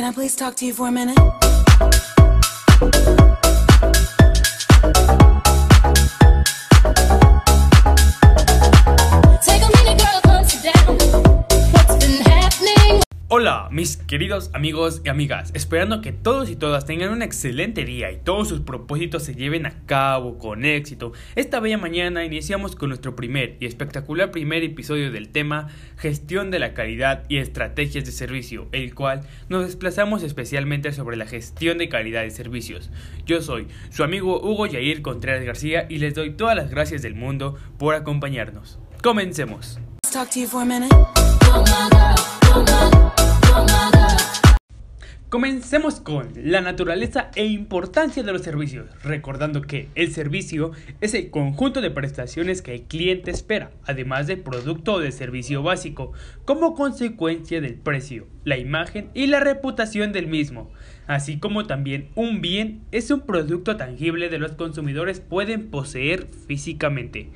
can I please talk to you for a minute? Mis queridos amigos y amigas, esperando que todos y todas tengan un excelente día y todos sus propósitos se lleven a cabo con éxito. Esta bella mañana iniciamos con nuestro primer y espectacular primer episodio del tema Gestión de la calidad y estrategias de servicio, el cual nos desplazamos especialmente sobre la gestión de calidad de servicios. Yo soy su amigo Hugo Yair Contreras García y les doy todas las gracias del mundo por acompañarnos. Comencemos. Talk to you for a Comencemos con la naturaleza e importancia de los servicios, recordando que el servicio es el conjunto de prestaciones que el cliente espera, además del producto o del servicio básico, como consecuencia del precio, la imagen y la reputación del mismo, así como también un bien es un producto tangible de los consumidores pueden poseer físicamente.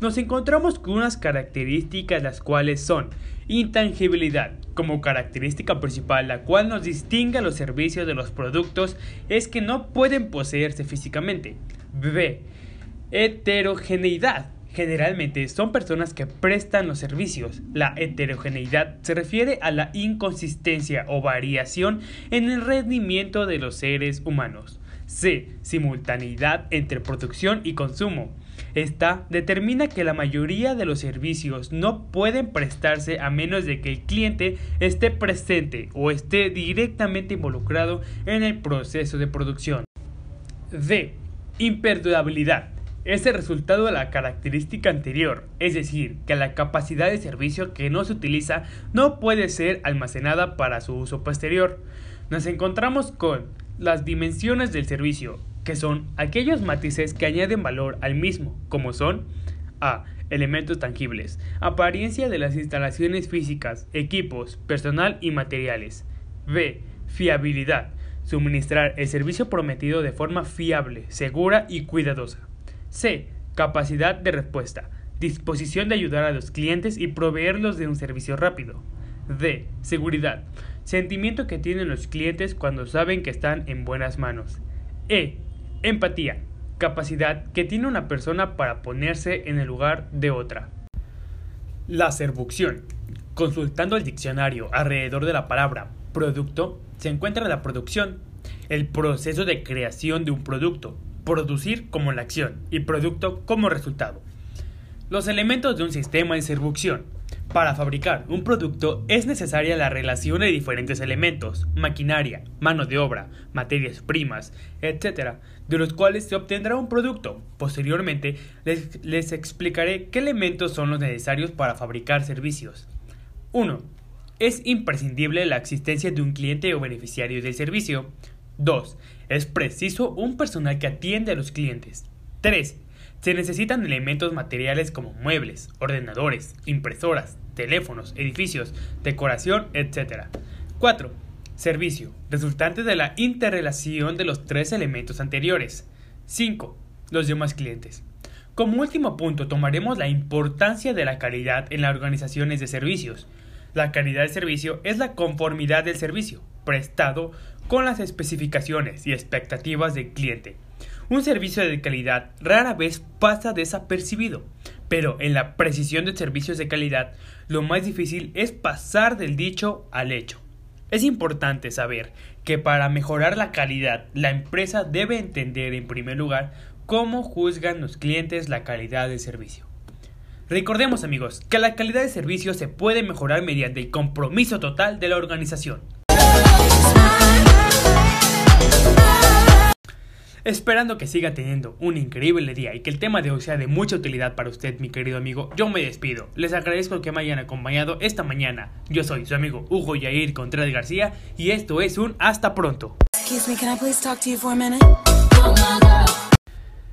Nos encontramos con unas características las cuales son intangibilidad, como característica principal la cual nos distingue a los servicios de los productos es que no pueden poseerse físicamente. B. Heterogeneidad. Generalmente son personas que prestan los servicios. La heterogeneidad se refiere a la inconsistencia o variación en el rendimiento de los seres humanos. C. Simultaneidad entre producción y consumo. Esta determina que la mayoría de los servicios no pueden prestarse a menos de que el cliente esté presente o esté directamente involucrado en el proceso de producción. D. Imperdurabilidad. Es el resultado de la característica anterior, es decir, que la capacidad de servicio que no se utiliza no puede ser almacenada para su uso posterior. Nos encontramos con las dimensiones del servicio, que son aquellos matices que añaden valor al mismo, como son A. Elementos tangibles, apariencia de las instalaciones físicas, equipos, personal y materiales. B. Fiabilidad, suministrar el servicio prometido de forma fiable, segura y cuidadosa. C. Capacidad de respuesta, disposición de ayudar a los clientes y proveerlos de un servicio rápido. D. Seguridad, sentimiento que tienen los clientes cuando saben que están en buenas manos. E. Empatía, capacidad que tiene una persona para ponerse en el lugar de otra. La servucción. Consultando el diccionario alrededor de la palabra producto, se encuentra la producción, el proceso de creación de un producto, producir como la acción y producto como resultado. Los elementos de un sistema de servucción. Para fabricar un producto es necesaria la relación de diferentes elementos, maquinaria, mano de obra, materias primas, etc., de los cuales se obtendrá un producto. Posteriormente les, les explicaré qué elementos son los necesarios para fabricar servicios. 1. Es imprescindible la existencia de un cliente o beneficiario del servicio. 2. Es preciso un personal que atiende a los clientes. 3. Se necesitan elementos materiales como muebles, ordenadores, impresoras, teléfonos, edificios, decoración, etc. 4. Servicio, resultante de la interrelación de los tres elementos anteriores. 5. Los demás clientes. Como último punto tomaremos la importancia de la calidad en las organizaciones de servicios. La calidad del servicio es la conformidad del servicio prestado con las especificaciones y expectativas del cliente. Un servicio de calidad rara vez pasa desapercibido, pero en la precisión de servicios de calidad lo más difícil es pasar del dicho al hecho. Es importante saber que para mejorar la calidad la empresa debe entender en primer lugar cómo juzgan los clientes la calidad del servicio. Recordemos amigos que la calidad de servicio se puede mejorar mediante el compromiso total de la organización. Esperando que siga teniendo un increíble día y que el tema de hoy sea de mucha utilidad para usted, mi querido amigo, yo me despido. Les agradezco que me hayan acompañado esta mañana. Yo soy su amigo Hugo Yair Contreras García y esto es un hasta pronto. Excuse me, can I please talk to you for a minute?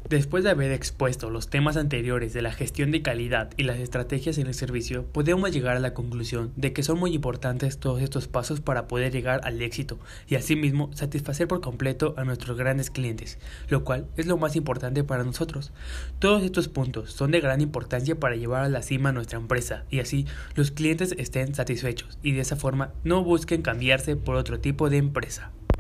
Después de haber expuesto los temas anteriores de la gestión de calidad y las estrategias en el servicio, podemos llegar a la conclusión de que son muy importantes todos estos pasos para poder llegar al éxito y asimismo satisfacer por completo a nuestros grandes clientes, lo cual es lo más importante para nosotros. Todos estos puntos son de gran importancia para llevar a la cima nuestra empresa y así los clientes estén satisfechos y de esa forma no busquen cambiarse por otro tipo de empresa.